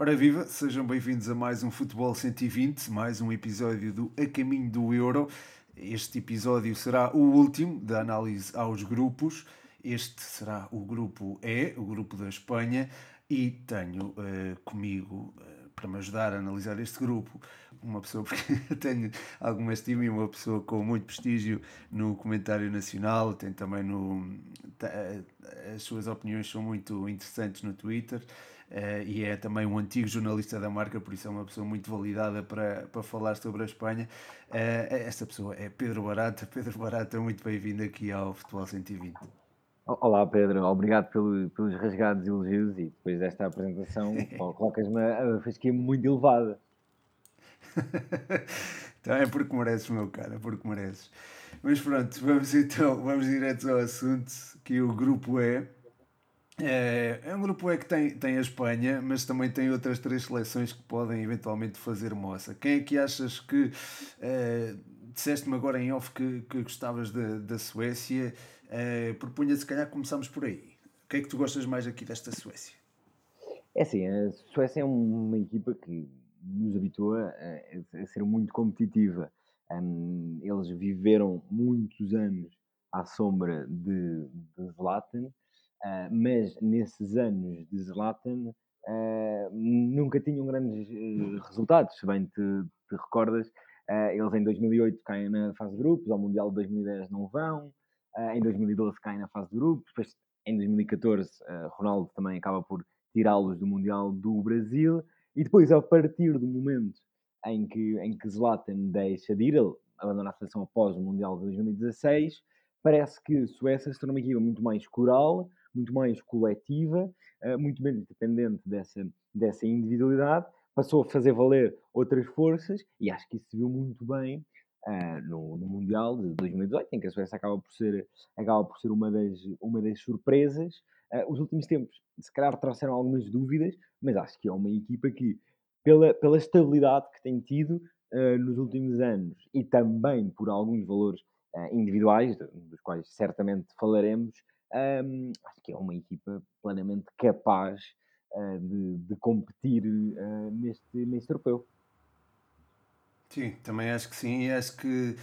Ora viva, sejam bem-vindos a mais um Futebol 120, mais um episódio do A Caminho do Euro. Este episódio será o último da análise aos grupos. Este será o grupo E, o grupo da Espanha, e tenho uh, comigo, uh, para me ajudar a analisar este grupo, uma pessoa, porque tenho alguma estima e uma pessoa com muito prestígio no comentário nacional, tem também no. Eh, as suas opiniões são muito interessantes no Twitter. Uh, e é também um antigo jornalista da marca, por isso é uma pessoa muito validada para, para falar sobre a Espanha. Uh, esta pessoa é Pedro Barata. Pedro Barata, muito bem-vindo aqui ao Futebol 120. Olá Pedro, obrigado pelo, pelos rasgados elogios e depois desta apresentação colocas-me a fasquia muito elevada. então é porque mereces, meu cara, é porque mereces. Mas pronto, vamos então, vamos direto ao assunto, que o grupo é é, é um grupo é que tem, tem a Espanha, mas também tem outras três seleções que podem eventualmente fazer moça. Quem é que achas que. É, disseste-me agora em off que, que gostavas da, da Suécia. É, propunha se calhar começamos por aí. O que é que tu gostas mais aqui desta Suécia? É assim, a Suécia é uma equipa que nos habitua a, a ser muito competitiva. Um, eles viveram muitos anos à sombra de, de Zlatan Uh, mas nesses anos de Zlatan uh, nunca tinham grandes uh, resultados. Se bem te, te recordas, eles em 2008 caem na fase de grupos, ao Mundial de 2010 não vão, em 2012 caem na fase de grupos, depois em 2014 Ronaldo também acaba por tirá-los do Mundial do Brasil, e depois a partir do momento em que, em que Zlatan deixa de ir, ele abandona a seleção após o Mundial de 2016, parece que Suécia se torna uma equipa muito mais coral, muito mais coletiva, eh, muito menos dependente dessa, dessa individualidade, passou a fazer valer outras forças e acho que isso se viu muito bem uh, no, no, Mundial de 2018, em que a Suécia acaba por ser, acaba por ser uma, das, uma das surpresas. Uh, os últimos tempos, se calhar, trouxeram algumas dúvidas, mas acho que é uma equipa que, pela, pela estabilidade que tem tido uh, nos últimos anos e também por alguns valores individuais, dos quais certamente falaremos, um, acho que é uma equipa plenamente capaz uh, de, de, competir uh, neste, neste europeu. Sim, também acho que sim, acho que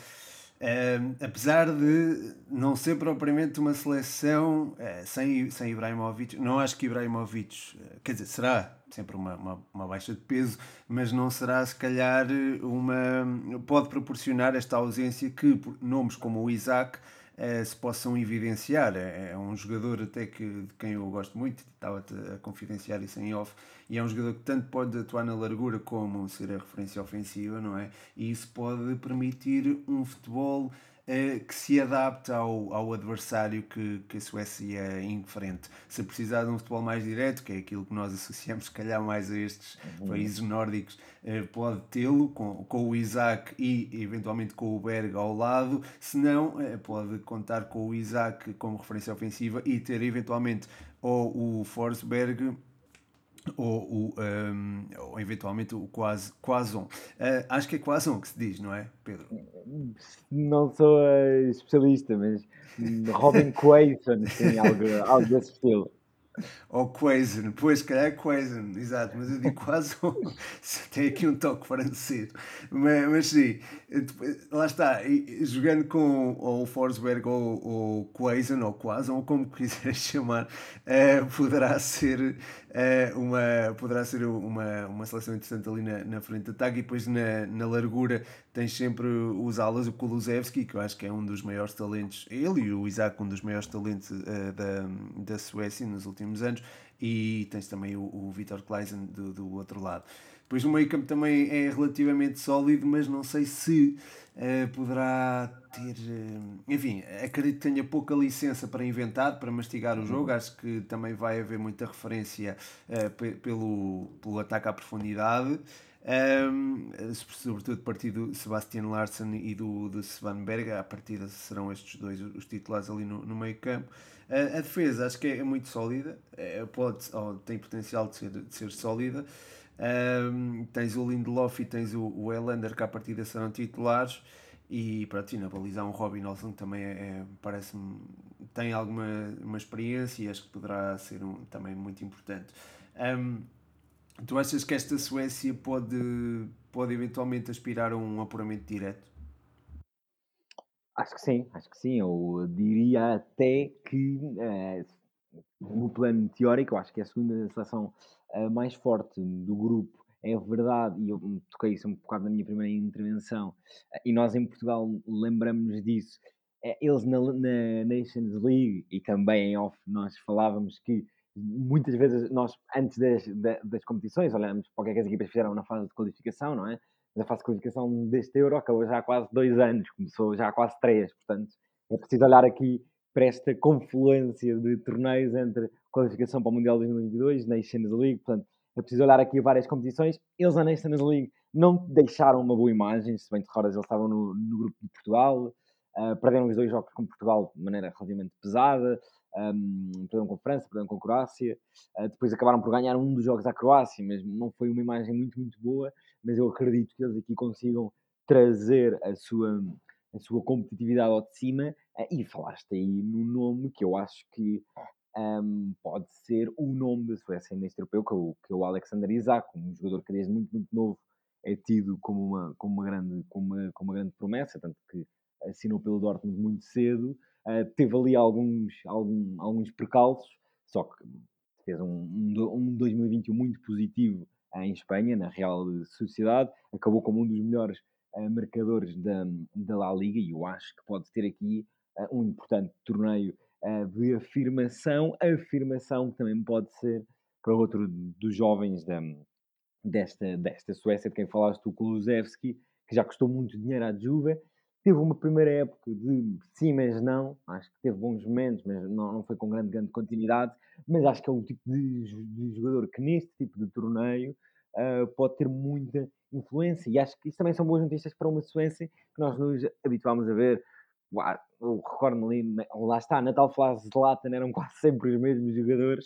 apesar de não ser propriamente uma seleção uh, sem, sem Ibrahimovic, não acho que Ibrahimovic, quer dizer, será sempre uma, uma, uma, baixa de peso, mas não será se calhar uma. pode proporcionar esta ausência que nomes como o Isaac uh, se possam evidenciar. É, é, um jogador até que, de quem eu gosto muito, estava a confidenciar isso em off, e é um jogador que tanto pode atuar na largura como ser a referência ofensiva, não é? E isso pode permitir um futebol eh, que se adapta ao, ao adversário que, que a Suécia enfrenta. Se precisar de um futebol mais direto, que é aquilo que nós associamos, se calhar, mais a estes uhum. países nórdicos, eh, pode tê-lo com, com o Isaac e eventualmente com o Berg ao lado. Se não, eh, pode contar com o Isaac como referência ofensiva e ter eventualmente ou o Forsberg ou, o, um, ou eventualmente o quase, Quason. Uh, acho que é Quason que se diz, não é, Pedro? Não sou uh, especialista, mas Robin Quason, sim, algo, algo desse estilo. Ou Quaison, pois, se calhar é Quaison, exato, mas eu digo quase tem aqui um toque francês. Mas, mas sim, lá está, jogando com ou o Forsberg ou o Quaison, ou Quaison, ou como quiseres chamar, poderá ser, uh, uma, poderá ser uma, uma seleção interessante ali na, na frente de ataque e depois na, na largura tens sempre os alas, o Kulusevski, que eu acho que é um dos maiores talentos, ele e o Isaac, um dos maiores talentos uh, da, da Suécia nos últimos anos, e tens também o, o Vitor Kleisen do, do outro lado. Depois o meio campo também é relativamente sólido, mas não sei se uh, poderá ter. Uh, enfim, acredito que tenha pouca licença para inventar, para mastigar o uhum. jogo. Acho que também vai haver muita referência uh, pelo, pelo ataque à profundidade. Um, sobretudo a partir do Sebastian Larsen e do, do Svan Berga, a partida serão estes dois os titulares ali no, no meio campo. A, a, defesa acho que é, é muito sólida, é, pode, oh, tem potencial de ser, de ser sólida. Um, tens o Lindelof e tens o, o Elander que à partida serão titulares e para ti na baliza um Robin Olsen que também é, é parece-me tem alguma uma experiência e acho que poderá ser um, também muito importante um, Tu achas que esta Suécia pode, pode eventualmente aspirar a um apuramento direto? Acho que sim, acho que sim. Eu diria até que, eh, no plano teórico, eu acho que é a segunda seleção eh, mais forte do grupo. É verdade, e eu toquei isso um bocado na minha primeira intervenção, eh, e nós em Portugal lembramos disso. Eles na, na Nations League e também em off nós falávamos que muitas vezes nós, antes das, da- das competições, olhamos para o que é que as equipas fizeram na fase de qualificação, não é? Mas a fase de qualificação deste Euro acabou já há quase dois anos, começou já há quase três, portanto é preciso olhar aqui para esta confluência de torneios entre qualificação para o Mundial de 2022, Nations League, portanto é preciso olhar aqui várias competições. Eles na Nations League não deixaram uma boa imagem, se bem te recordas, eles estavam no, no grupo de Portugal, ah, perderam os dois jogos com Portugal de maneira relativamente pesada, um, perderam com a França, perderam com a Croácia, ah, depois acabaram por ganhar um dos jogos à Croácia, mas não foi uma imagem muito, muito boa, mas eu acredito que eles aqui consigam trazer a sua, a sua competitividade ao de cima, ah, e falaste aí no nome que eu acho que um, pode ser o nome da Suécia neste europeu, que é o, que é o Alexander Isak, um jogador que desde muito, muito novo é tido como uma, como uma, grande, como uma, como uma grande promessa, tanto que assinou pelo Dortmund muito cedo, uh, teve ali alguns, algum, alguns percalços, só que fez um, um, um 2021 muito positivo em Espanha, na Real Sociedade, acabou como um dos melhores uh, marcadores da, da La Liga e eu acho que pode ter aqui uh, um importante torneio uh, de afirmação, afirmação que também pode ser para outro dos jovens da, desta, desta Suécia, de quem falaste, o Kulusevski, que já custou muito dinheiro à Juve, teve uma primeira época de sim, mas não. Acho que teve bons momentos, mas não, não foi com grande, grande continuidade. Mas acho que é um tipo de, de jogador que neste tipo de torneio uh, pode ter muita influência. E acho que isso também são boas notícias para uma Suécia que nós nos habituámos a ver. Eu recordo-me ali, lá está, na tal fase de Lata eram quase sempre os mesmos jogadores.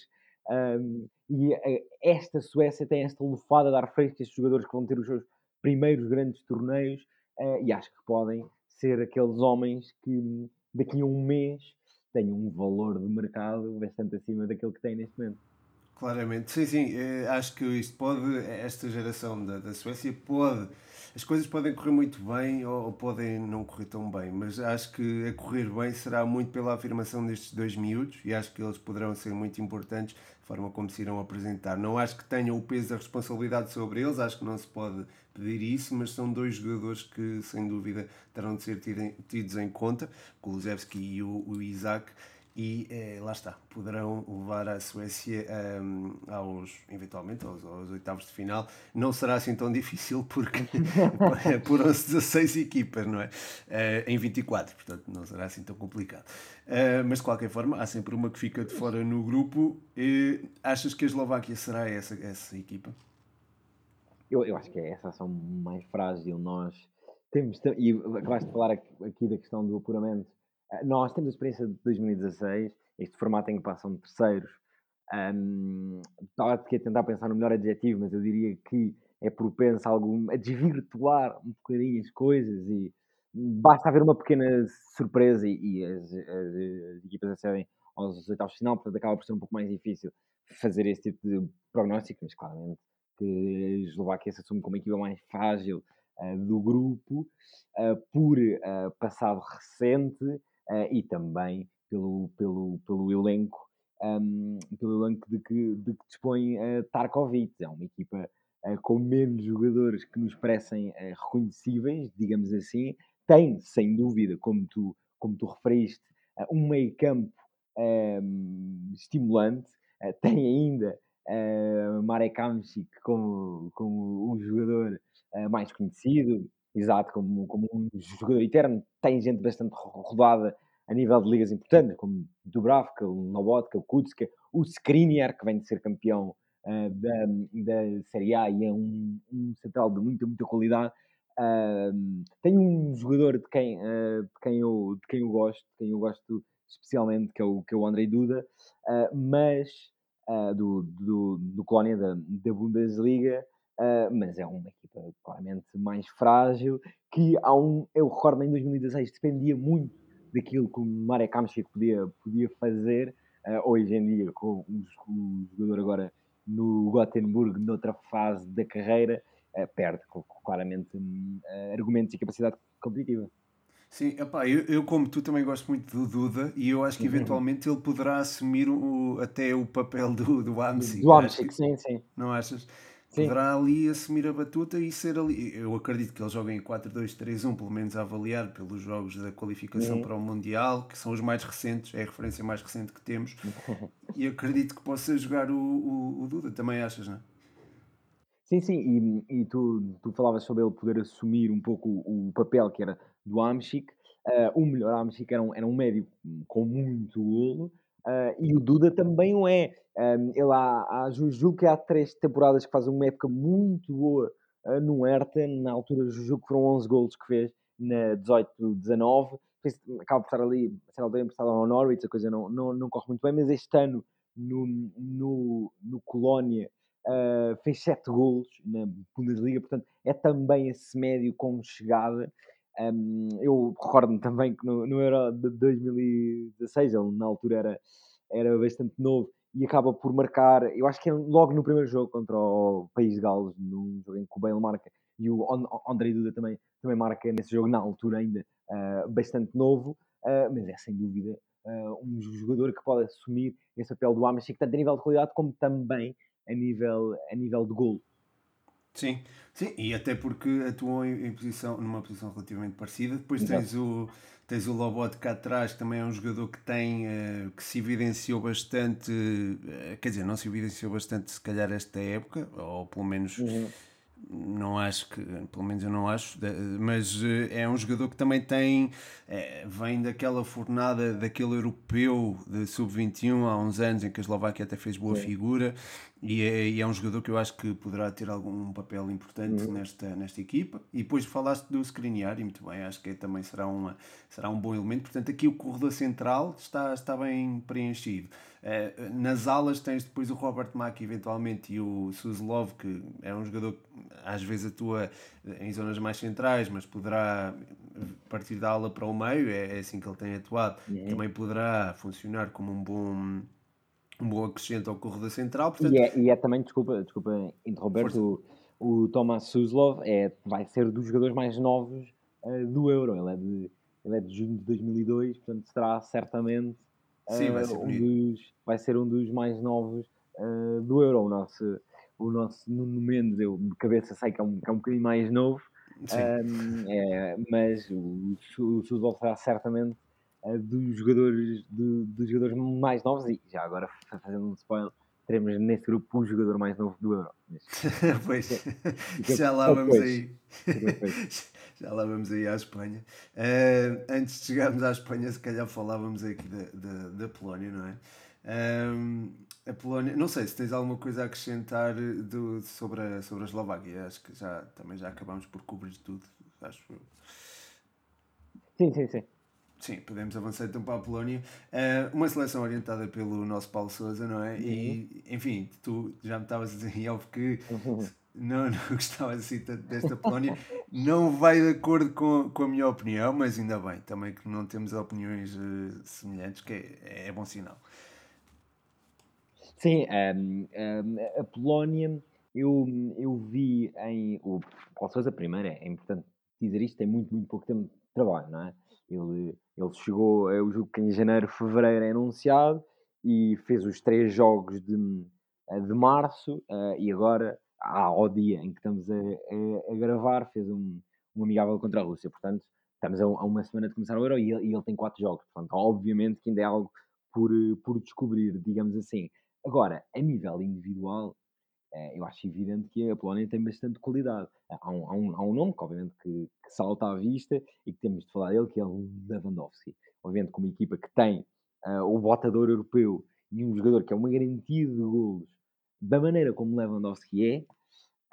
Um, e uh, esta Suécia tem esta lufada de ar fresco, estes jogadores que vão ter os seus primeiros grandes torneios, uh, e acho que podem ser aqueles homens que daqui a um mês tenham um valor de mercado bastante acima daquele que têm neste momento. Claramente, sim, sim, eh, acho que isto pode, esta geração da, da Suécia pode, as coisas podem correr muito bem ou, ou, podem não correr tão bem, mas acho que a correr bem será muito pela afirmação destes dois miúdos e acho que eles poderão ser muito importantes a forma como se irão apresentar. Não acho que tenham o peso da responsabilidade sobre eles, acho que não se pode pedir isso, mas são dois jogadores que sem dúvida terão de ser tidos em conta, o Kulusevski e o, o Isaac e eh, lá está, poderão levar a Suécia um, aos, eventualmente, aos, aos, oitavos de final. Não será assim tão difícil porque apuram-se 16 equipas, não é? Uh, em 24, portanto não será assim tão complicado. Uh, mas de qualquer forma, há sempre uma que fica de fora no grupo. E achas que a Eslováquia será essa, essa equipa? Eu, eu acho que é essa ação mais frágil. Nós temos, e acabaste de falar aqui da questão do apuramento eh, nós temos a experiência de 2016, este formato em que passam terceiros. Estava aqui a tentar pensar no melhor adjetivo, mas eu diria que é propenso a, algum, a desvirtuar um bocadinho as coisas e basta haver uma pequena surpresa e, e as, as, as, equipas acedem aos oitavos de final, portanto acaba por ser um pouco mais difícil fazer esse tipo de prognóstico, mas claramente que a Eslováquia se assume como a equipa mais frágil uh, do grupo uh, por uh, passado recente e também pelo, pelo, pelo elenco, um, pelo elenco de que, de que dispõe uh, Tarkovic. É uma equipa com menos jogadores que nos parecem reconhecíveis, digamos assim. Tem, sem dúvida, como tu, como tu referiste, um meio campo um, estimulante. tem ainda uh, Marek Hamsik como, como o jogador mais conhecido, exato, como, como um jogador eterno, tem gente bastante rodada a nível de ligas importantes, como Dubravka, o Novotka, o Kutska, o Skriniar, que vem de ser campeão uh, da, da Série A e é um, um central de muita, muita qualidade. Uh, tem um jogador de quem, uh, de, quem eu, de quem eu gosto, de quem eu gosto especialmente, que é o, que é o Andrei Duda, mas do, do, do Colónia da, da Bundesliga, Uh, mas é uma equipa claramente mais frágil, que há um, eu recordo em 2016 dependia muito daquilo que o Marek Hamšík podia, podia fazer, uh, hoje em dia com o, jogador agora no Gothenburg, noutra fase da carreira, perde claramente uh, argumentos e capacidade competitiva. Sim, epá, eu, eu, como tu também gosto muito do Duda e eu acho que uhum. eventualmente ele poderá assumir o, até o papel do, do Amsic. Do Amsic, sim, sim. Não achas? Sim. Poderá ali assumir a batuta e ser ali. Eu acredito que ele joga em 4-2-3-1, pelo menos a avaliar pelos jogos da qualificação uhum. para o Mundial, que são os mais recentes, é a referência mais recente que temos. e acredito que possa jogar o, o, o Duda, também achas, não é? Sim, sim, e, e tu, tu falavas sobre ele poder assumir um pouco o, o papel que era do Amchik. Uh, o melhor Amchik era um, era um médio com muito golo, uh, e o Duda também o é. Ele há, há, que há três temporadas que faz uma época muito boa uh, no Hertha, na altura julgo que foram 11 golos que fez na 18-19, acaba por estar ali, sei lá, emprestado ao Norwich, a coisa não, não, não corre muito bem, mas este ano no, no, no Colónia Uh, fez 7 golos na Bundesliga, portanto é também esse médio com chegada. Um, eu recordo-me também que no, no Euro de 2016, ele na altura era, era bastante novo e acaba por marcar, eu acho que é logo no primeiro jogo contra o País de Gales, num jogo em que o Bale marca e o André Duda também, também marca nesse jogo, na altura ainda uh, bastante novo, uh, mas é sem dúvida um jogador que pode assumir esse papel do Amish, tanto a nível de qualidade como também a nível, a nível de golo. Sim, sim, e até porque atuou em, posição, numa posição relativamente parecida. Depois tens o, tens o Lobot cá atrás, que também é um jogador que tem, uh, que se evidenciou bastante, uh, quer dizer, não se evidenciou bastante se calhar esta época, ou pelo menos uhum não acho que, pelo menos eu não acho, mas eh, é um jogador que também tem, vem daquela fornada daquele europeu de sub-21 há uns anos em que a Eslováquia até fez boa Sim. figura e é, e é, um jogador que eu acho que poderá ter algum papel importante uhum. nesta, nesta equipa. E depois falaste do Skriniar e muito bem, acho que também será, uma, será um bom elemento. Portanto, aqui o corredor central está, está bem preenchido. Uh, nas alas tens depois o Robert Mack eventualmente e o Suzlov, que é um jogador que às vezes atua em zonas mais centrais, mas poderá partir da ala para o meio, é, é assim que ele tem atuado. Uhum. Também poderá funcionar como um bom um bom acrescento ao corredor central. Portanto... E, é, e é também, desculpa, desculpa interromper, o, o Thomas Suzlov é, vai ser dos jogadores mais novos uh, do Euro. Ele é, de, ele é de junho de 2002, portanto será certamente Sim, vai, ser um dos, vai ser um dos mais novos uh, do Euro. O nosso, o nosso Nuno Mendes, eu de cabeça sei que é um, que é um bocadinho mais novo, um, é, mas o, o Suzlov será certamente uh, dos, jogadores, do, dos jogadores mais novos e já agora fazendo um spoiler. Teremos nesse grupo um jogador mais novo do Euro. pois, já lá vamos aí. Já lá vamos aí à Espanha. Uh, antes de chegarmos à Espanha, se calhar falávamos aqui da, da, da Polónia, não é? Um, a Polónia, não sei se tens alguma coisa a acrescentar do, sobre, a, sobre a Eslováquia. Acho que já, também já acabamos por cobrir tudo, acho Sim, sim, sim. Sim, podemos avançar então para a Polónia. Uh, uma seleção orientada pelo nosso Paulo Souza, não é? Uhum. E, enfim, tu já me estavas a dizer em off que uhum não, não gostava assim tanto desta Polónia. Não vai de acordo com, com a minha opinião, mas ainda bem, também que não temos opiniões uh, semelhantes, que é, é bom sinal. Sim, um, ehm, um, ehm, a Polónia, eu, eu vi em. O Paulo Sousa, primeiro, é importante dizer isto, tem muito, muito pouco tempo de trabalho, não é? Ele, ele chegou, eu julgo que em janeiro, fevereiro é anunciado e fez os três jogos de, de março uh, e agora ao dia em que estamos a, a, a gravar, fez um, um amigável contra a Rússia. Portanto, estamos a, a, uma semana de começar o Euro e ele, e ele tem quatro jogos. Portanto, obviamente que ainda é algo por, por descobrir, digamos assim. Agora, a nível individual, é, eu acho evidente que a Polónia tem bastante qualidade. Há um, há um, há um nome que, obviamente, que, que, salta à vista e que temos de falar dele, que é o Lewandowski. Obviamente, como equipa que tem uh, o botador europeu e um jogador que é uma garantia de golos da maneira como Lewandowski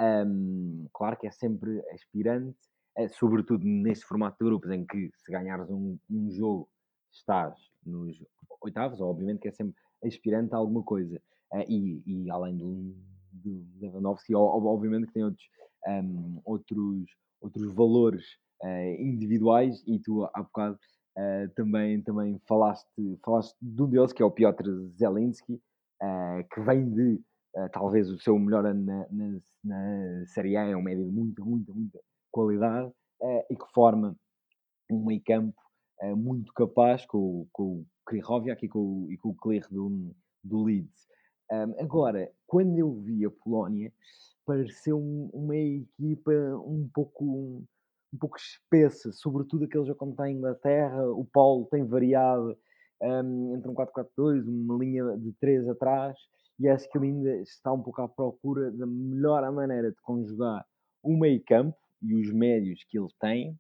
é, um, claro que é sempre aspirante, é, sobretudo neste formato de grupos em que se ganhares um, um jogo estás nos oitavos, obviamente que é sempre aspirante a alguma coisa. Uh, e, e, além do, do Lewandowski, obviamente que tem outros, um, outros, outros valores uh, individuais e tu há bocado uh, também, também falaste, falaste de um deles, que é o Piotr Zelinski, que vem de uh, talvez o seu melhor ano na, na, na Série A, é um médio de muita, muita, muita qualidade uh, e que forma um meio campo uh, muito capaz com, com o Krihoviak e com, e com o Klich do, do Leeds. Um, agora, quando eu vi a Polónia, pareceu uma equipa um pouco, um pouco espessa, sobretudo aquele jogo como em Inglaterra. O Paulo tem variado um, entre um 4-4-2, uma linha de 3 atrás, e acho que ele ainda está um pouco à procura da melhor maneira de conjugar o meio campo e os médios que ele tem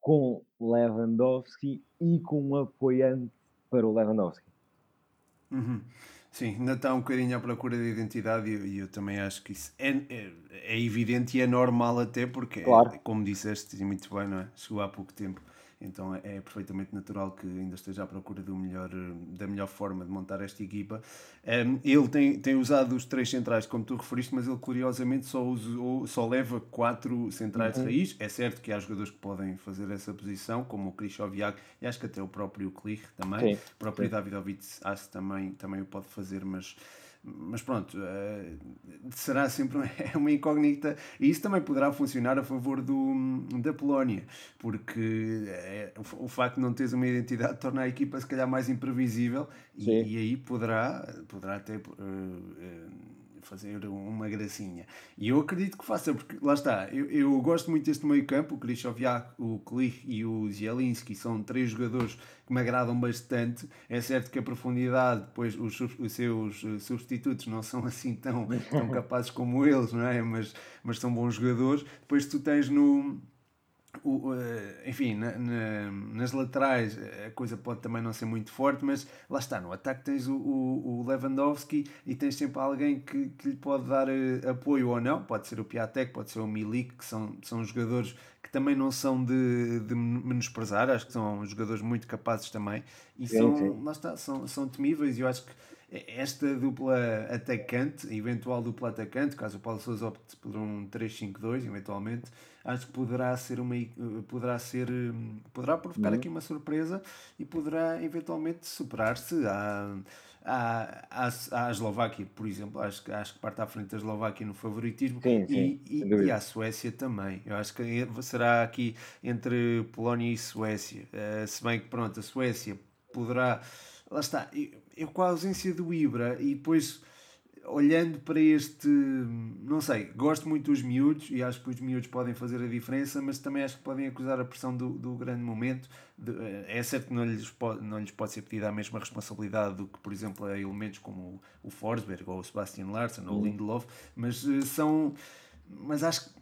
com Lewandowski e com um apoiante para o Lewandowski. Uhum. Sim, ainda está um bocadinho à procura de identidade e eu, eu, também acho que isso é, é, é, evidente e é normal até porque, claro. é, como disseste muito bem, não é? chegou há pouco tempo então é, é perfeitamente natural que ainda esteja à procura do melhor, da melhor forma de montar esta equipa. Um, ele tem, tem usado os três centrais, como tu referiste, mas ele curiosamente só, usou, só leva quatro centrais uhum. de raiz. É certo que há jogadores que podem fazer essa posição, como o Krishoviak e acho que até o próprio Klich também. Sim. O próprio Sim. Davidovich acho também, também o pode fazer, mas mas pronto, uh, será sempre é uma incógnita. E isso também poderá funcionar a favor do, da Polónia, porque é, o, facto de não teres uma identidade torna a equipa se calhar mais imprevisível. E, e, aí poderá, poderá até uh, uh, fazer uma gracinha. E eu acredito que faça, porque lá está, eu, eu gosto muito deste meio campo, o Krychowiak, o Klich e o Zielinski, são três jogadores que me agradam bastante. É certo que a profundidade, depois os, os seus eh, substitutos não são assim tão, tão capazes como eles, não é? Mas, mas são bons jogadores. Depois tu tens no o, eh, enfim, na, na, nas laterais a coisa pode também não ser muito forte, mas lá está, no ataque tens o, o, o Lewandowski e tens sempre alguém que, que lhe pode dar uh, apoio ou não, pode ser o Piatek, pode ser o Milik, que são, são jogadores que também não são de, de menosprezar, acho que são jogadores muito capazes também. E sim, são, sim. Lá está, são, são temíveis e eu acho que esta dupla atacante, eventual dupla atacante, caso o Paulo Sousa opte por um 3-5-2, eventualmente, acho que poderá ser uma poderá ser poderá provocar uhum. aqui uma surpresa e poderá eventualmente superar-se à, à, à, à Eslováquia, por exemplo. Acho, acho que parte à frente da Eslováquia no favoritismo sim, sim, e, e, e, à Suécia também. Eu acho que será aqui entre Polónia e Suécia. Uh, se bem que pronto, a Suécia poderá. Lá está eu com a ausência do Ibra e depois olhando para este, não sei, gosto muito dos miúdos e acho que os miúdos podem fazer a diferença, mas também acho que podem acusar a pressão do, do grande momento. De, é certo que não lhes, pode, não lhes pode ser pedida a mesma responsabilidade do que, por exemplo, a elementos como o Forsberg ou o Sebastian Larsen ou o uhum. Lindelof, mas eh, são. Mas acho que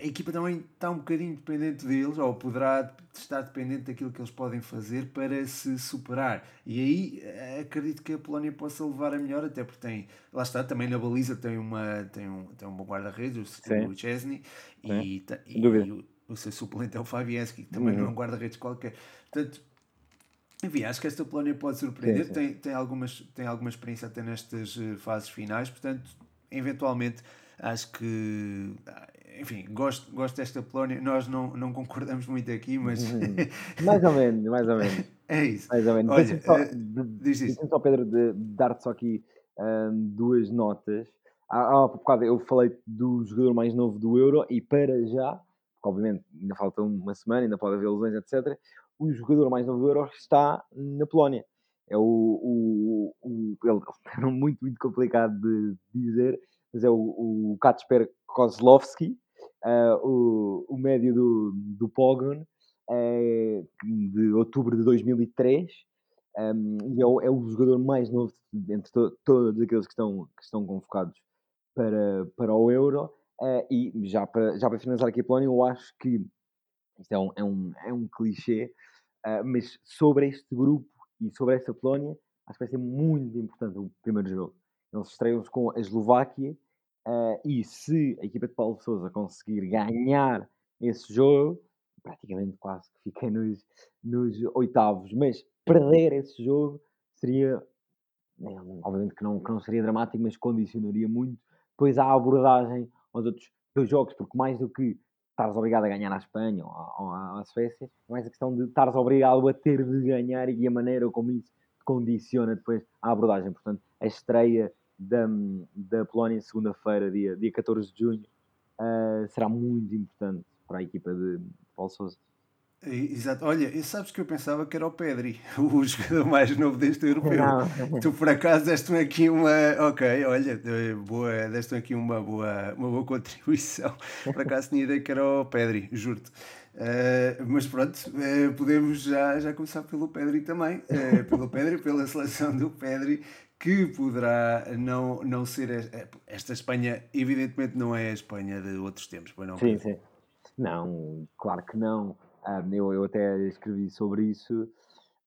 a equipa também está um bocadinho dependente deles, ou poderá estar dependente daquilo que eles podem fazer para se superar. E aí eh, acredito que a Polónia possa levar a melhor, até porque tem, lá está, também na baliza tem, uma, tem, um, tem um bom guarda-redes, o Chesney, e, e, e, o, o seu suplente é o Fabianski, que também uhum. não é um guarda-redes qualquer. Portanto, enfim, acho que esta Polónia pode surpreender, sim, sim. Tem, tem, algumas, tem alguma experiência até nestas eh, fases finais, portanto, eventualmente acho que enfim, gosto, gosto desta Polónia. Nós não, não concordamos muito aqui, mas. Uhum. mais ou menos, mais ou menos. É isso. Mais ou menos. Olha, só, uh, só, Pedro, de, de dar-te só aqui um, duas notas. Há, há bocado eu falei do jogador mais novo do Euro e para já, porque obviamente ainda falta uma semana, ainda pode haver lesões, etc. O jogador mais novo do Euro está na Polónia. É o. o, o ele é muito, muito complicado de dizer, mas é o, o Kacper Kozlovski, uh, o, o médio do, do Pogon, é, de outubro de 2003, um, e é o, é o, jogador mais novo entre to, todos aqueles que estão, que estão convocados para, para o Euro. Uh, e já para, já para finalizar aqui a Polónia, eu acho que isto é um, é um, é um clichê, uh, mas sobre este grupo e sobre esta Polónia, acho que vai ser muito importante o primeiro jogo. Eles estreiam-se com a Eslováquia Uh, e se a equipa de Paulo Souza conseguir ganhar esse jogo, praticamente quase que fiquei nos, nos oitavos, mas perder esse jogo seria, né, obviamente que não, que não seria dramático, mas condicionaria muito depois a abordagem aos outros dois jogos, porque mais do que estares obrigado a ganhar à Espanha ou à, à Suécia, é mais a questão de estares obrigado a ter de ganhar e a maneira como isso condiciona depois a abordagem. Portanto, a estreia da, da Polónia, segunda-feira, dia, dia 14 de junho, uh, será muito importante para a equipa de Paulo Sousa. Exato. Olha, e sabes que eu pensava que era o Pedri, o jogador mais novo deste europeu. Não. Tu por acaso deste-me aqui uma. Ok, olha, boa, deste-me aqui uma boa, uma boa contribuição. Por acaso tinha ideia que era o Pedri, juro-te. Uh, mas pronto, uh, podemos já, já começar pelo Pedri também. Uh, pelo Pedri, pela seleção do Pedri, que poderá não, não ser. Esta Espanha, evidentemente, não é a Espanha de outros tempos, pois não? Sim, sim. Não, claro que não. Um, eu, eu até escrevi sobre isso.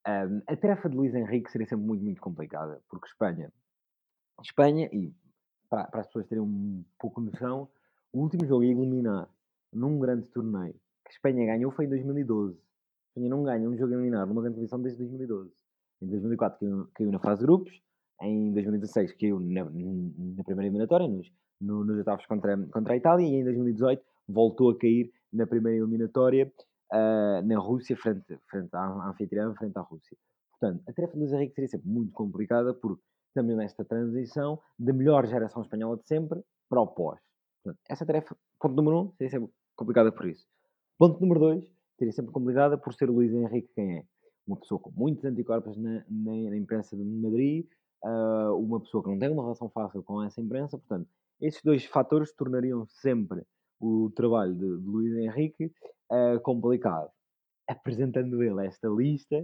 Um, a tarefa de Luís Henrique seria sempre muito, muito complicada, porque Espanha, Espanha, e para, para as pessoas terem um pouco noção, o último jogo a eliminar num grande torneio que Espanha ganhou foi em 2012. Espanha não ganha um jogo a eliminar numa grande divisão desde 2012. Em 2004 caiu, caiu na fase de grupos, em 2016 caiu na, na primeira eliminatória, nos, no, nos oitavos contra, contra a Itália, e em 2018 voltou a cair na primeira eliminatória uh, na Rússia, frente, frente à anfitriã, frente à Rússia. Portanto, a tarefa de Luís Henrique seria sempre muito complicada, porque também nesta transição da melhor geração espanhola de sempre para o pós. Portanto, essa tarefa, ponto número um, seria sempre complicada por isso. Ponto número dois, seria sempre complicada por ser o Luís Henrique quem é. Uma pessoa com muitos anticorpos na, na, na imprensa de Madrid, uh, uma pessoa que não tem uma relação fácil com essa imprensa, portanto, esses dois fatores tornariam sempre o trabalho de, de Luís Henrique uh, complicado. Apresentando ele esta lista,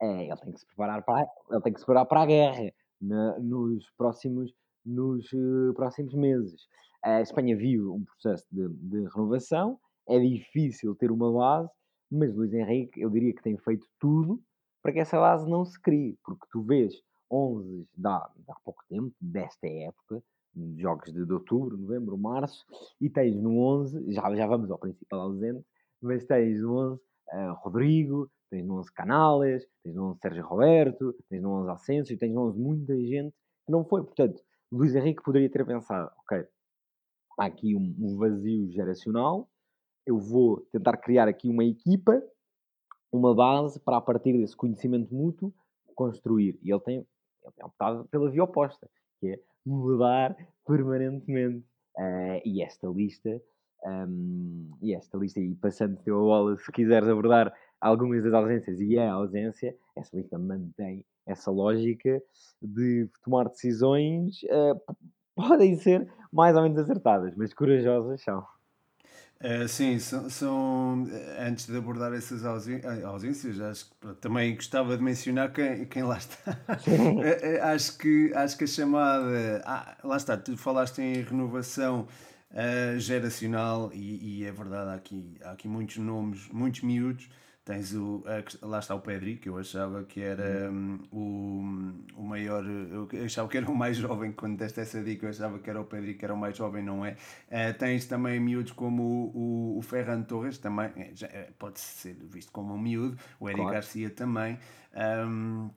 é, ele tem que se preparar para, ele tem que se preparar para a guerra na, nos próximos, nos, uh, próximos meses. A Espanha viu um processo de, de, renovação, é difícil ter uma base, mas Luís Henrique, eu diria que tem feito tudo para que essa base não se crie, porque tu vês 11 há, há pouco tempo, desta época, jogos de, de outubro, novembro, março, e tens no 11, já, já vamos ao principal ausente, mas tens no 11 uh, Rodrigo, tens no 11 Canales, tens no 11 Sérgio Roberto, tens no 11 Asensio, tens no 11 muita gente que não foi. Portanto, Luís Henrique poderia ter pensado, ok, há aqui um, um vazio geracional, eu vou tentar criar aqui uma equipa, uma base para a partir desse conhecimento mútuo construir. E ele tem, ele tem optado pela via oposta, que é mudar permanentemente. Uh, e esta lista, um, e esta lista, e passando teu a bola, se quiseres abordar algumas das ausências, e é a ausência, essa lista mantém essa lógica de tomar decisões, uh, podem ser mais ou menos acertadas, mas corajosas são. Uh, sim, são, são, eh, antes de abordar essas eh, ausências, acho que também gostava de mencionar quem, quem lá está. uh, acho, que, acho que a chamada. Ah, lá está, tu falaste em renovação uh, geracional e, e, é verdade, há aqui, há aqui muitos nomes, muitos miúdos Tens o. lá está o Pedri, que eu achava que era um, o, o maior. Eu achava que era o mais jovem quando deste essa dica. Eu achava que era o Pedri, que era o mais jovem, não é? Uh, tens também miúdos como o, o, o Ferran Torres, também é, já, é, pode ser visto como um miúdo. O Eric claro. Garcia também. Um,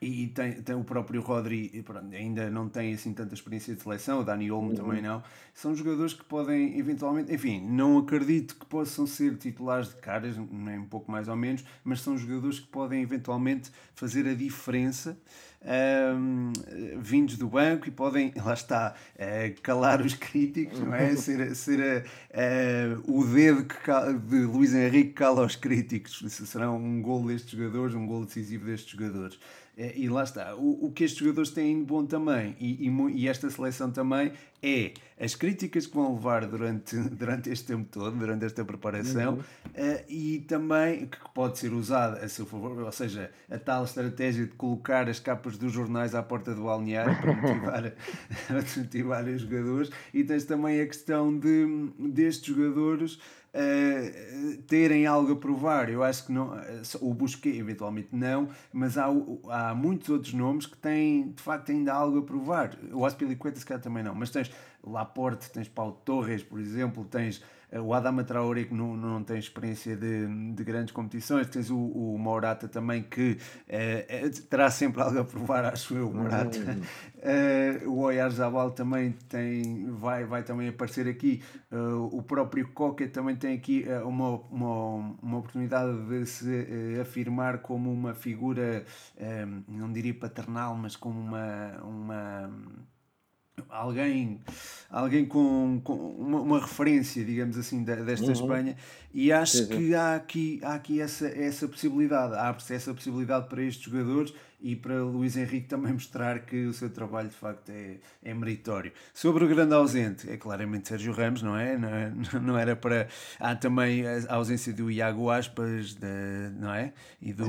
e tem, tem o próprio Rodri, ainda não tem assim tanta experiência de seleção, o Dani Olmo uhum. também não. São jogadores que podem eventualmente, enfim, não acredito que possam ser titulares de caras, nem um pouco mais ou menos, mas são jogadores que podem eventualmente fazer a diferença. Um, vindos do banco e podem, lá está, uh, calar os críticos, não é? ser ser uh, o dedo que cala, de Luís Henrique cala os críticos. Será um gol destes jogadores, um gol decisivo destes jogadores. É, e lá está. O, o que estes jogadores têm de bom também, e, e, e, esta seleção também, é as críticas que vão levar durante, durante este tempo todo, durante esta preparação, uhum. uh, e também que pode ser usada a seu favor, ou seja, a tal estratégia de colocar as capas dos jornais à porta do balneário para motivar, para motivar os jogadores, e tens também a questão de, destes jogadores uh, terem algo a provar. Eu acho que não, eh, o Busquets eventualmente não, mas há, há muitos outros nomes que têm de facto ainda algo a provar. O Aspilicueta se calhar também não, mas tens Laporte, tens Paulo Torres, por exemplo, tens o Adama Traoré que não, não tem experiência de, de grandes competições, tens o, o Morata também que é, terá sempre algo a provar, acho eu, o Morata. Uhum. o Oyarzabal também tem, vai, vai também aparecer aqui, o próprio Coca também tem aqui uma, uma, uma oportunidade de se afirmar como uma figura, não diria paternal, mas como uma, uma alguém, alguém com, com uma, uma referência, digamos assim, desta uhum. Espanha, e acho sim, sim. que há aqui, há aqui essa, essa possibilidade, abre-se essa possibilidade para estes jogadores e para Luís Henrique também mostrar que o seu trabalho de facto é, é meritório. Sobre o grande ausente, é claramente Sérgio Ramos, não é? Não, é, não era para. Há também a ausência do Iago Aspas, de, não é? E do,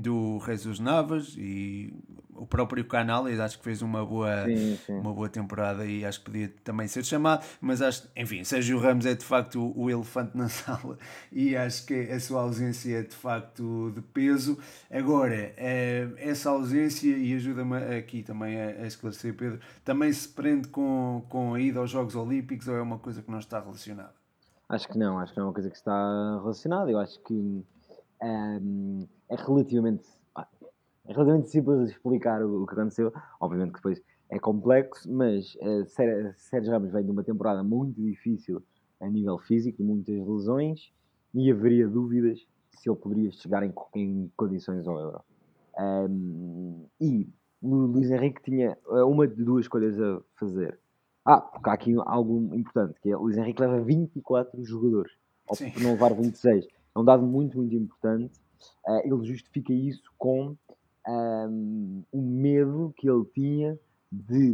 do Jesus Navas e o próprio Canales acho que fez uma boa, sim, sim. uma boa temporada e acho que podia também ser chamado, mas acho, enfim, Sérgio Ramos é de facto o, o elefante na sala e acho que a sua ausência é de facto de peso. Agora, é, essa ausência, e ajuda-me aqui também a, a, esclarecer, Pedro, também se prende com, com a ida aos Jogos Olímpicos ou é uma coisa que não está relacionada? Acho que não, acho que não é uma coisa que está relacionada. Eu acho que um, ehm, é relativamente é relativamente simples de explicar o, o, que aconteceu. Obviamente que depois é complexo, mas uh, Sérgio Ramos vem de uma temporada muito difícil a nível físico, muitas lesões, e haveria dúvidas se ele poderia chegar em, em condições ao Euro. Um, e o Luís Henrique tinha eh, uma de duas escolhas a fazer. Ah, porque há aqui algo importante, que é o Luís Henrique leva 24 jogadores, ou por não levar 26. É um dado muito, muito importante. Uh, ele justifica isso com um, o medo que ele tinha de,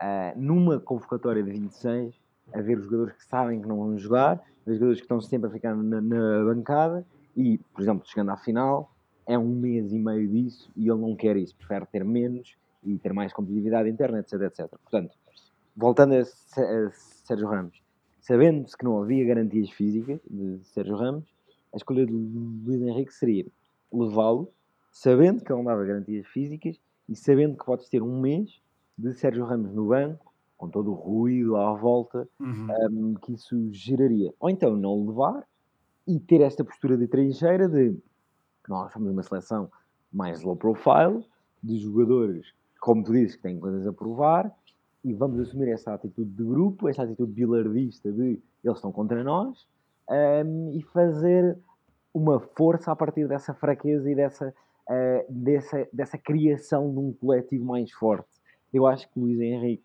uh, numa convocatória de 26, haver jogadores que sabem que não vão jogar, haver jogadores que estão sempre a ficar na, na bancada e, por exemplo, chegando à final, é um mês e meio disso e ele não quer isso, prefere ter menos e ter mais competitividade interna, etc, etc. Portanto, voltando a, a Sérgio Ramos, sabendo-se que não havia garantias físicas de Sérgio Ramos, a escolha de Luís Henrique seria levá-lo sabendo que ele não dava garantias físicas e sabendo que podes ter um mês de Sérgio Ramos no banco, com todo o ruído à volta, uhum. um, que isso geraria. Ou então não levar e ter esta postura de trincheira de nós somos uma seleção mais low profile, de jogadores, como tu dizes, que têm coisas a provar, e vamos assumir essa atitude de grupo, essa atitude bilardista de eles estão contra nós, um, e fazer uma força a partir dessa fraqueza e dessa uh, dessa, dessa criação de um coletivo mais forte. Eu acho que Luís Henrique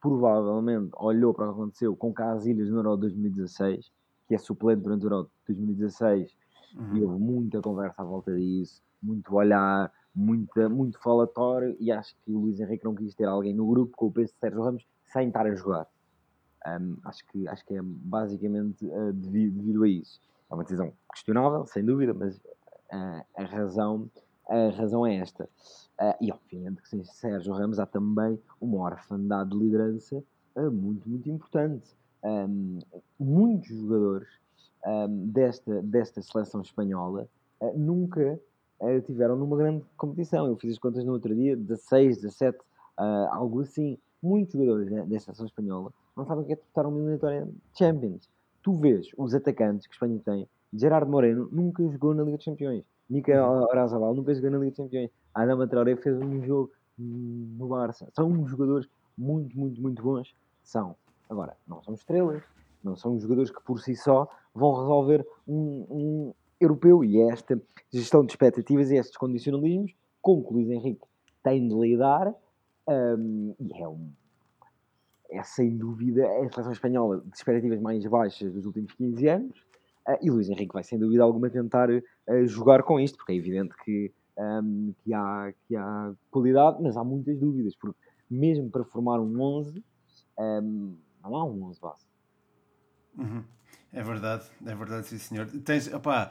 provavelmente olhou para o que aconteceu com Casilhas no Euro 2016, que é suplente durante o Euro 2016, uhum. e houve muita conversa à volta disso, muito olhar, muita, muito falatório, e acho que o Luís Henrique não quis ter alguém no grupo com o peso de Sérgio Ramos sem estar a jogar. Um, acho, que, acho que é basicamente uh, devido, devido, a isso. É uma decisão questionável, sem dúvida, mas uh, a razão a razão é esta. Uh, e obviamente que sem Sérgio Ramos há também uma orfandade de liderança uh, muito, muito importante. Um, muitos jogadores um, desta, desta seleção espanhola uh, nunca tiveram numa grande competição. Eu fiz as contas no outro dia, 16, 17, algo assim. Muitos jogadores né, desta seleção espanhola não sabem o que é disputar uma eliminatória Champions. Tu vês os atacantes que a Espanha tem, Gerardo Moreno nunca jogou na Liga dos Campeões. Mikel Orazabal nunca jogou na Liga dos Campeões. Adama Traoré fez um jogo no Barça. São jogadores muito, muito, muito bons. São. Agora, não são estrelas. Não são jogadores que por si só vão resolver um, um europeu. E é esta gestão de expectativas e estes condicionalismos com que o Luís Henrique tem de lidar. Um, e é um é sem dúvida a seleção espanhola de expectativas mais baixas dos últimos 15 anos Uh, e Luís Henrique vai sem dúvida alguma tentar uh, jogar com isto, porque é evidente que, um, que, há, que há qualidade, mas há muitas dúvidas, porque mesmo para formar um 11, um, não há um 11 base. Uhum. É verdade, é verdade, sim senhor. Tens, opá,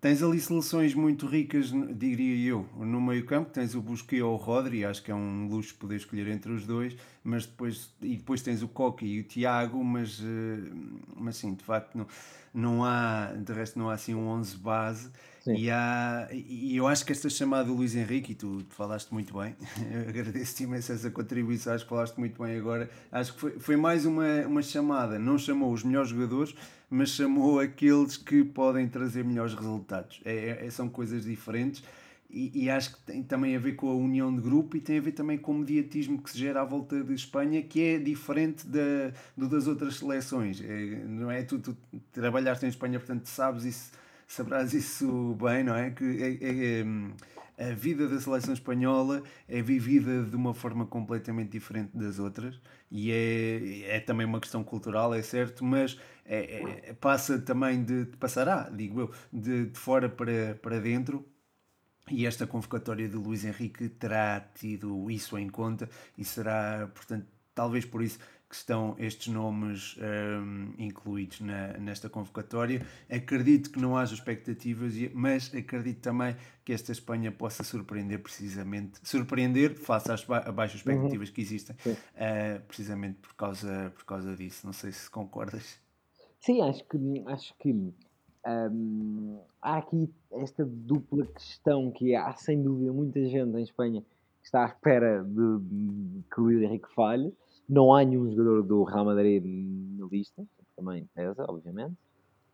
tens ali seleções muito ricas, diria eu, no meio campo, tens o Busquets ou o Rodri, acho que é um luxo poder escolher entre os dois, mas depois, e depois tens o Coque e o Tiago, mas, eh, mas sim, de facto não, não há, de resto não há assim um 11 base, e, há, e eu acho que esta chamada do Luís Henrique, e tu, tu falaste muito bem, agradeço-te imenso essa contribuição, acho que falaste muito bem agora. Acho que foi, foi mais uma, uma chamada, não chamou os melhores jogadores, mas chamou aqueles que podem trazer melhores resultados. É, é, são coisas diferentes. E, e, acho que tem também a ver com a união de grupo e tem a ver também com o mediatismo que se gera à volta de Espanha, que é diferente da, do das outras seleções. É, não é? Tu, tu trabalhaste em Espanha, portanto sabes isso saberás isso bem, não é? Que é, é, a vida da seleção espanhola é vivida de uma forma completamente diferente das outras e é, é também uma questão cultural, é certo, mas é, é, passa também de, passará, digo eu, de, de fora para, para dentro e esta convocatória de Luís Henrique terá tido isso em conta e será, portanto, talvez por isso que estão estes nomes um, incluídos na, nesta convocatória. Acredito que não haja expectativas, mas acredito também que esta Espanha possa surpreender precisamente, surpreender face às ba baixas uhum. expectativas uhum. que existem, uh, precisamente por causa, por causa disso. Não sei se concordas. Sim, acho que, acho que um, há aqui esta dupla questão que há sem dúvida muita gente em Espanha que está à espera de, de que o Henrique falhe não há nenhum jogador do Real Madrid na lista, também pesa, obviamente.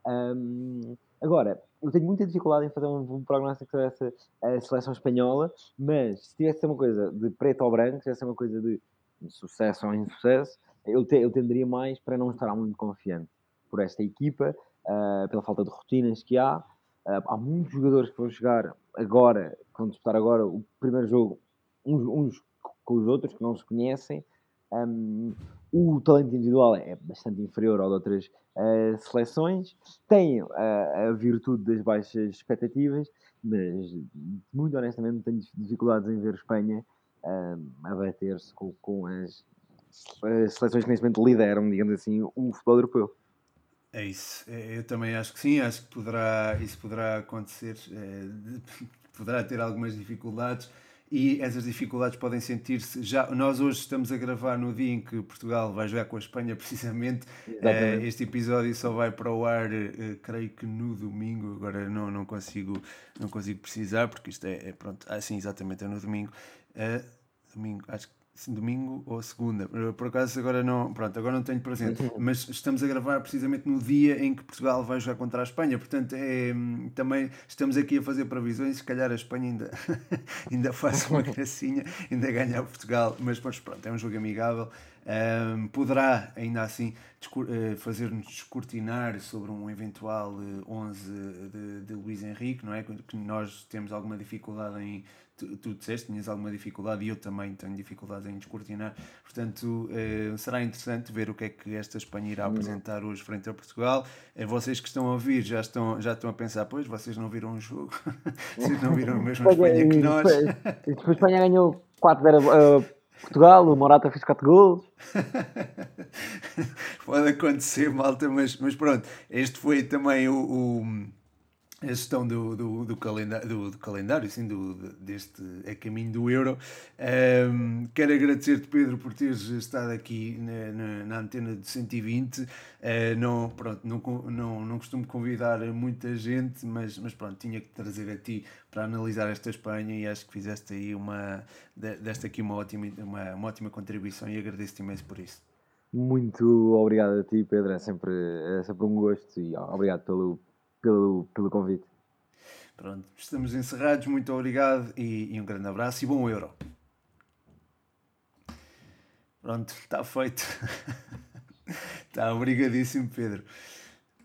Um, agora, eu tenho muita dificuldade em fazer um, um prognóstico sobre essa a seleção espanhola, mas se tivesse uma coisa de preto ou branco, se tivesse uma coisa de sucesso ou insucesso, eu, te, eu tenderia mais para não estar muito confiante por esta equipa, uh, pela falta de rotinas que há. Uh, há muitos jogadores que vão chegar agora, que vão disputar agora o primeiro jogo, uns, uns com os outros, que não se conhecem. Um, o talento individual é bastante inferior ao de outras uh, seleções, tem uh, a virtude das baixas expectativas, mas muito honestamente tenho dificuldades em ver Espanha uh, a bater-se com, com as, as, seleções que neste momento lideram, digamos assim, o futebol europeu. É isso, é, eu também acho que sim, acho que poderá, isso poderá acontecer, é, poderá ter algumas dificuldades e essas dificuldades podem sentir-se já. Nós hoje estamos a gravar no dia em que Portugal vai jogar com a Espanha, precisamente. Uh, este episódio só vai para o ar, uh, creio que no domingo. Agora não, não, consigo, não consigo precisar, porque isto é, é pronto. Ah, sim, exatamente, é no domingo. Uh, domingo, acho que domingo ou segunda. Por acaso agora não, pronto, agora não tenho presente, mas estamos a gravar precisamente no dia em que Portugal vai jogar contra a Espanha, portanto é, também estamos aqui a fazer previsões, se calhar a Espanha ainda, ainda faz uma gracinha, ainda ganha Portugal, mas pronto, é um jogo amigável. Um, poderá ainda assim eh, fazer-nos descortinar sobre um eventual 11 eh, de, de Luís Henrique, não é? Que nós temos alguma dificuldade em tu, tu disseste, tinhas alguma dificuldade e eu também tenho dificuldade em descortinar. Portanto, eh, será interessante ver o que é que esta Espanha irá uhum. apresentar hoje frente a Portugal. Eh, vocês que estão a ouvir já estão, já estão a pensar, pois, vocês não viram o jogo, vocês não viram a mesma Espanha que nós. Depois, a Espanha ganhou 4-0 uh, Portugal, o Morata fez 4 gols. Pode acontecer, malta, mas, mas pronto, este foi também o, o a gestão do, do, do, calendário, do, do calendário sim, do, deste a caminho do Euro. Um, quero agradecer-te, Pedro, por teres estado aqui na, na, na antena de 120. Uh, ah, não, pronto, não, não, não costumo convidar muita gente, mas, mas pronto, tinha que trazer a ti para analisar esta Espanha e acho que fizeste aí uma, desta aqui uma ótima, uma, uma ótima contribuição e agradeço-te imenso por isso. Muito obrigado a ti, Pedro. É sempre, é sempre um gosto e obrigado pelo pelo, pelo convite. Pronto, estamos encerrados. Muito obrigado e, e um grande abraço e bom Euro. Pronto, está feito. Está obrigadíssimo, Pedro.